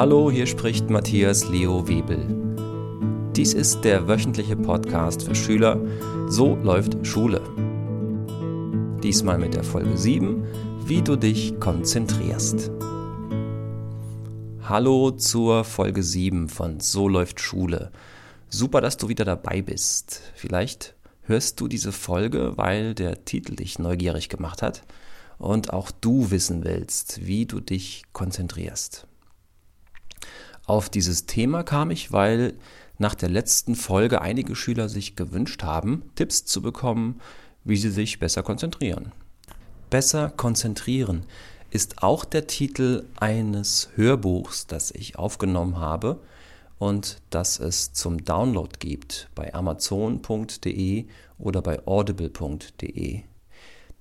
Hallo, hier spricht Matthias Leo Webel. Dies ist der wöchentliche Podcast für Schüler So läuft Schule. Diesmal mit der Folge 7, wie du dich konzentrierst. Hallo zur Folge 7 von So läuft Schule. Super, dass du wieder dabei bist. Vielleicht hörst du diese Folge, weil der Titel dich neugierig gemacht hat und auch du wissen willst, wie du dich konzentrierst. Auf dieses Thema kam ich, weil nach der letzten Folge einige Schüler sich gewünscht haben, Tipps zu bekommen, wie sie sich besser konzentrieren. Besser konzentrieren ist auch der Titel eines Hörbuchs, das ich aufgenommen habe und das es zum Download gibt bei amazon.de oder bei audible.de.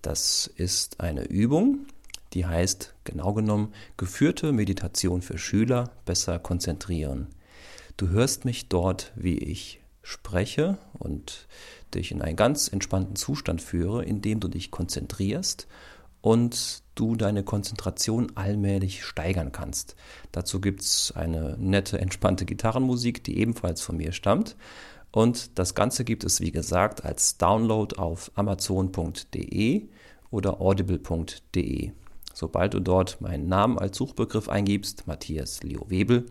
Das ist eine Übung, die heißt genau genommen geführte Meditation für Schüler besser konzentrieren. Du hörst mich dort, wie ich spreche und dich in einen ganz entspannten Zustand führe, indem du dich konzentrierst und du deine Konzentration allmählich steigern kannst. Dazu gibt es eine nette, entspannte Gitarrenmusik, die ebenfalls von mir stammt. Und das Ganze gibt es, wie gesagt, als Download auf amazon.de oder audible.de. Sobald du dort meinen Namen als Suchbegriff eingibst, Matthias Leo Webel,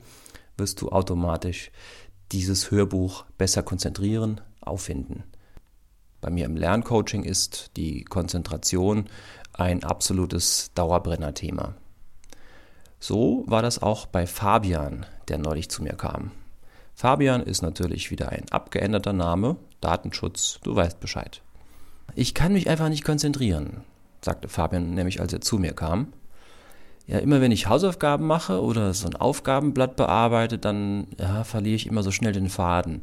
wirst du automatisch dieses Hörbuch besser konzentrieren, auffinden. Bei mir im Lerncoaching ist die Konzentration ein absolutes Dauerbrenner-Thema. So war das auch bei Fabian, der neulich zu mir kam. Fabian ist natürlich wieder ein abgeänderter Name, Datenschutz, du weißt Bescheid. Ich kann mich einfach nicht konzentrieren, sagte Fabian nämlich, als er zu mir kam. Ja, immer wenn ich Hausaufgaben mache oder so ein Aufgabenblatt bearbeite, dann ja, verliere ich immer so schnell den Faden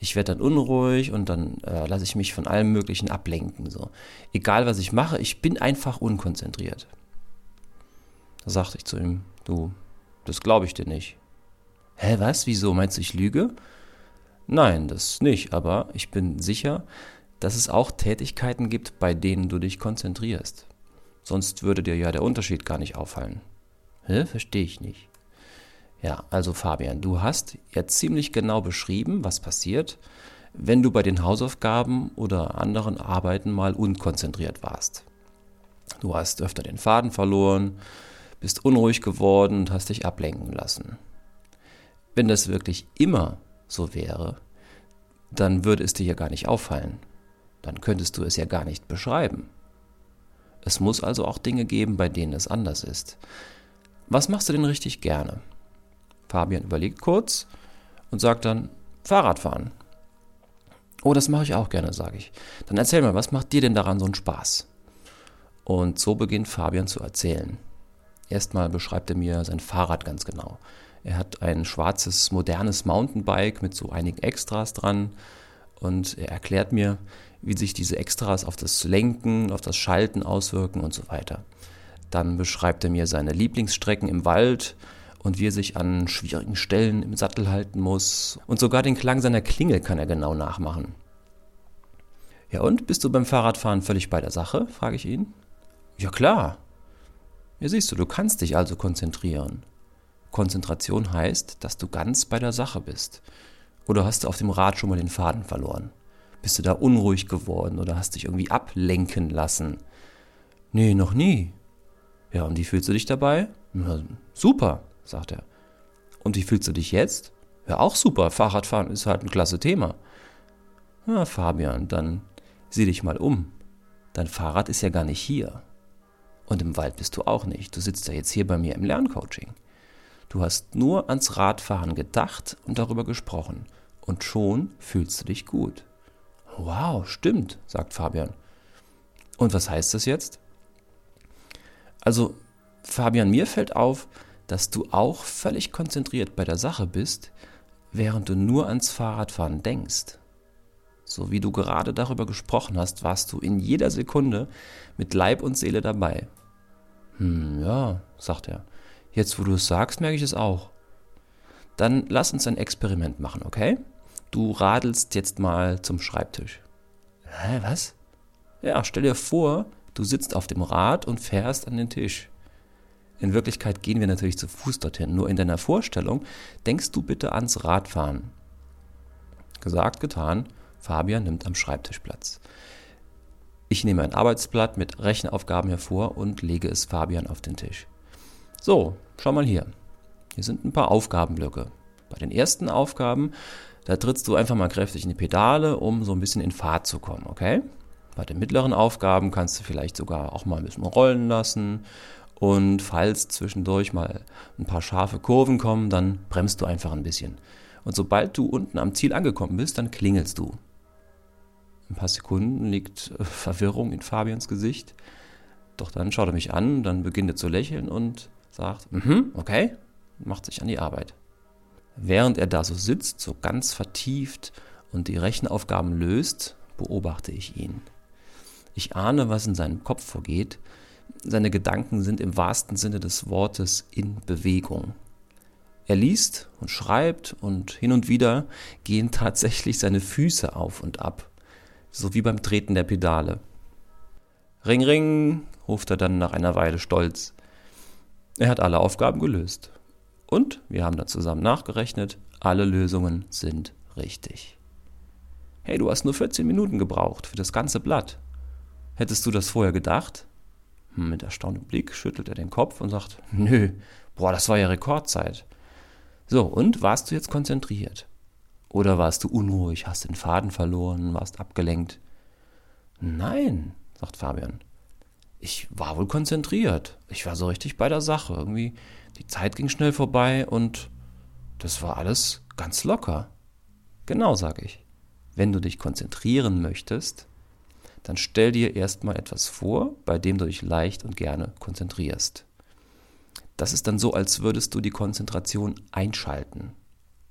ich werde dann unruhig und dann äh, lasse ich mich von allem Möglichen ablenken. So. Egal was ich mache, ich bin einfach unkonzentriert. Da sagte ich zu ihm, du, das glaube ich dir nicht. Hä, was? Wieso? Meinst du, ich lüge? Nein, das nicht, aber ich bin sicher, dass es auch Tätigkeiten gibt, bei denen du dich konzentrierst. Sonst würde dir ja der Unterschied gar nicht auffallen. Hä? Verstehe ich nicht. Ja, also Fabian, du hast jetzt ziemlich genau beschrieben, was passiert, wenn du bei den Hausaufgaben oder anderen Arbeiten mal unkonzentriert warst. Du hast öfter den Faden verloren, bist unruhig geworden und hast dich ablenken lassen. Wenn das wirklich immer so wäre, dann würde es dir ja gar nicht auffallen. Dann könntest du es ja gar nicht beschreiben. Es muss also auch Dinge geben, bei denen es anders ist. Was machst du denn richtig gerne? Fabian überlegt kurz und sagt dann Fahrradfahren. Oh, das mache ich auch gerne, sage ich. Dann erzähl mal, was macht dir denn daran so einen Spaß? Und so beginnt Fabian zu erzählen. Erstmal beschreibt er mir sein Fahrrad ganz genau. Er hat ein schwarzes, modernes Mountainbike mit so einigen Extras dran und er erklärt mir, wie sich diese Extras auf das Lenken, auf das Schalten auswirken und so weiter. Dann beschreibt er mir seine Lieblingsstrecken im Wald, und wie er sich an schwierigen Stellen im Sattel halten muss. Und sogar den Klang seiner Klingel kann er genau nachmachen. Ja und, bist du beim Fahrradfahren völlig bei der Sache? frage ich ihn. Ja klar. Ja siehst du, du kannst dich also konzentrieren. Konzentration heißt, dass du ganz bei der Sache bist. Oder hast du auf dem Rad schon mal den Faden verloren? Bist du da unruhig geworden oder hast dich irgendwie ablenken lassen? Nee, noch nie. Ja, und wie fühlst du dich dabei? Ja, super sagt er. Und wie fühlst du dich jetzt? Ja, auch super. Fahrradfahren ist halt ein klasse Thema. Ja, Fabian, dann sieh dich mal um. Dein Fahrrad ist ja gar nicht hier. Und im Wald bist du auch nicht. Du sitzt ja jetzt hier bei mir im Lerncoaching. Du hast nur ans Radfahren gedacht und darüber gesprochen. Und schon fühlst du dich gut. Wow, stimmt, sagt Fabian. Und was heißt das jetzt? Also, Fabian, mir fällt auf, dass du auch völlig konzentriert bei der Sache bist, während du nur ans Fahrradfahren denkst. So wie du gerade darüber gesprochen hast, warst du in jeder Sekunde mit Leib und Seele dabei. Hm, ja, sagt er. Jetzt, wo du es sagst, merke ich es auch. Dann lass uns ein Experiment machen, okay? Du radelst jetzt mal zum Schreibtisch. Hä, was? Ja, stell dir vor, du sitzt auf dem Rad und fährst an den Tisch. In Wirklichkeit gehen wir natürlich zu Fuß dorthin. Nur in deiner Vorstellung denkst du bitte ans Radfahren. Gesagt, getan. Fabian nimmt am Schreibtisch Platz. Ich nehme ein Arbeitsblatt mit Rechenaufgaben hervor und lege es Fabian auf den Tisch. So, schau mal hier. Hier sind ein paar Aufgabenblöcke. Bei den ersten Aufgaben, da trittst du einfach mal kräftig in die Pedale, um so ein bisschen in Fahrt zu kommen, okay? Bei den mittleren Aufgaben kannst du vielleicht sogar auch mal ein bisschen rollen lassen. Und falls zwischendurch mal ein paar scharfe Kurven kommen, dann bremst du einfach ein bisschen. Und sobald du unten am Ziel angekommen bist, dann klingelst du. Ein paar Sekunden liegt äh, Verwirrung in Fabians Gesicht. Doch dann schaut er mich an, dann beginnt er zu lächeln und sagt, mhm, okay, macht sich an die Arbeit. Während er da so sitzt, so ganz vertieft und die Rechenaufgaben löst, beobachte ich ihn. Ich ahne, was in seinem Kopf vorgeht. Seine Gedanken sind im wahrsten Sinne des Wortes in Bewegung. Er liest und schreibt und hin und wieder gehen tatsächlich seine Füße auf und ab, so wie beim Treten der Pedale. Ring, ring, ruft er dann nach einer Weile stolz. Er hat alle Aufgaben gelöst. Und wir haben dann zusammen nachgerechnet, alle Lösungen sind richtig. Hey, du hast nur 14 Minuten gebraucht für das ganze Blatt. Hättest du das vorher gedacht? Hm, mit erstauntem Blick schüttelt er den Kopf und sagt, nö, boah, das war ja Rekordzeit. So, und warst du jetzt konzentriert? Oder warst du unruhig, hast den Faden verloren, warst abgelenkt? Nein, sagt Fabian. Ich war wohl konzentriert. Ich war so richtig bei der Sache. Irgendwie die Zeit ging schnell vorbei und das war alles ganz locker. Genau, sage ich. Wenn du dich konzentrieren möchtest, dann stell dir erstmal etwas vor, bei dem du dich leicht und gerne konzentrierst. Das ist dann so, als würdest du die Konzentration einschalten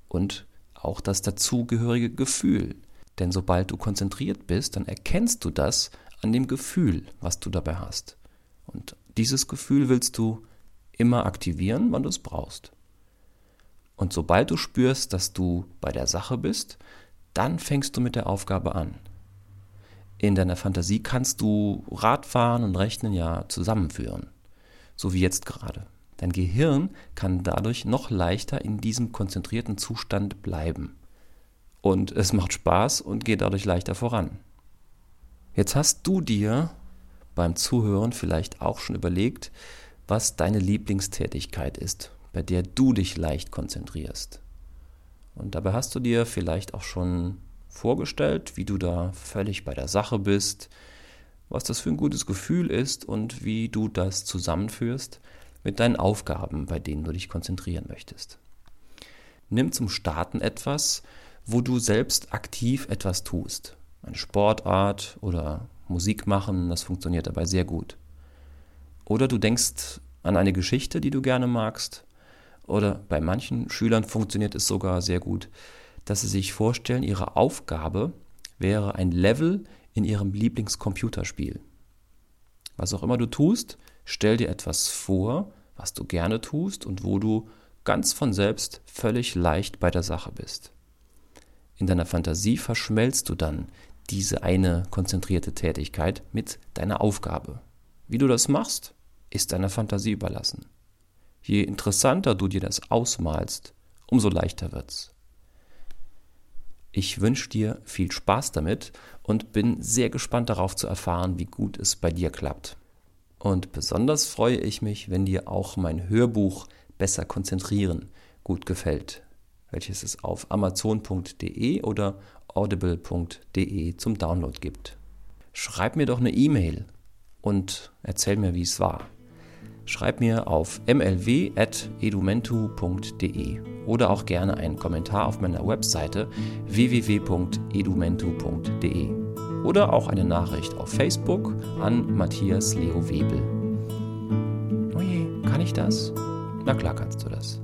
und auch das dazugehörige Gefühl. Denn sobald du konzentriert bist, dann erkennst du das an dem Gefühl, was du dabei hast. Und dieses Gefühl willst du immer aktivieren, wann du es brauchst. Und sobald du spürst, dass du bei der Sache bist, dann fängst du mit der Aufgabe an. In deiner Fantasie kannst du Radfahren und Rechnen ja zusammenführen, so wie jetzt gerade. Dein Gehirn kann dadurch noch leichter in diesem konzentrierten Zustand bleiben. Und es macht Spaß und geht dadurch leichter voran. Jetzt hast du dir beim Zuhören vielleicht auch schon überlegt, was deine Lieblingstätigkeit ist, bei der du dich leicht konzentrierst. Und dabei hast du dir vielleicht auch schon vorgestellt, wie du da völlig bei der Sache bist, was das für ein gutes Gefühl ist und wie du das zusammenführst mit deinen Aufgaben, bei denen du dich konzentrieren möchtest. Nimm zum Starten etwas, wo du selbst aktiv etwas tust. Eine Sportart oder Musik machen, das funktioniert dabei sehr gut. Oder du denkst an eine Geschichte, die du gerne magst. Oder bei manchen Schülern funktioniert es sogar sehr gut, dass sie sich vorstellen, ihre Aufgabe wäre ein Level in ihrem Lieblingscomputerspiel. Was auch immer du tust, stell dir etwas vor, was du gerne tust und wo du ganz von selbst völlig leicht bei der Sache bist. In deiner Fantasie verschmelzt du dann diese eine konzentrierte Tätigkeit mit deiner Aufgabe. Wie du das machst, ist deiner Fantasie überlassen. Je interessanter du dir das ausmalst, umso leichter wird's. Ich wünsche dir viel Spaß damit und bin sehr gespannt darauf zu erfahren, wie gut es bei dir klappt. Und besonders freue ich mich, wenn dir auch mein Hörbuch Besser konzentrieren gut gefällt, welches es auf amazon.de oder audible.de zum Download gibt. Schreib mir doch eine E-Mail und erzähl mir, wie es war schreib mir auf mlw.edumentu.de oder auch gerne einen Kommentar auf meiner Webseite www.edumentu.de oder auch eine Nachricht auf Facebook an Matthias Leo Webel. Oje, kann ich das? Na klar kannst du das.